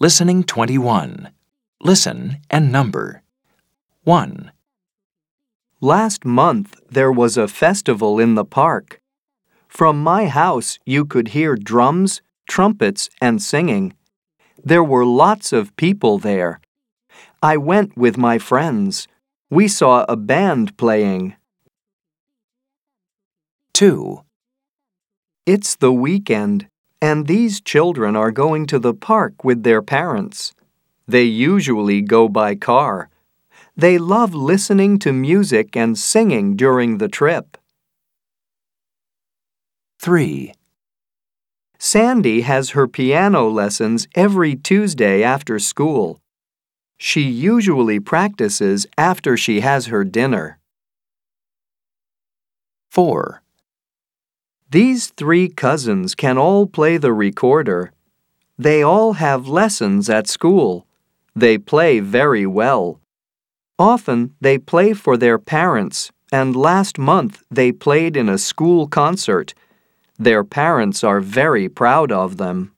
Listening 21. Listen and number. 1, Last month there was a festival in the park. From my house you could hear drums, trumpets, and singing. There were lots of people there. I went with my friends. We saw a band playing. 2, It's the weekend, and these children are going to the park with their parents. They usually go by car. They love listening to music and singing during the trip. 3, Sandy has her piano lessons every Tuesday after school. She usually practices after she has her dinner. 4, These three cousins can all play the recorder. They all have lessons at school. They play very well. Often they play for their parents, and last month they played in a school concert. Their parents are very proud of them.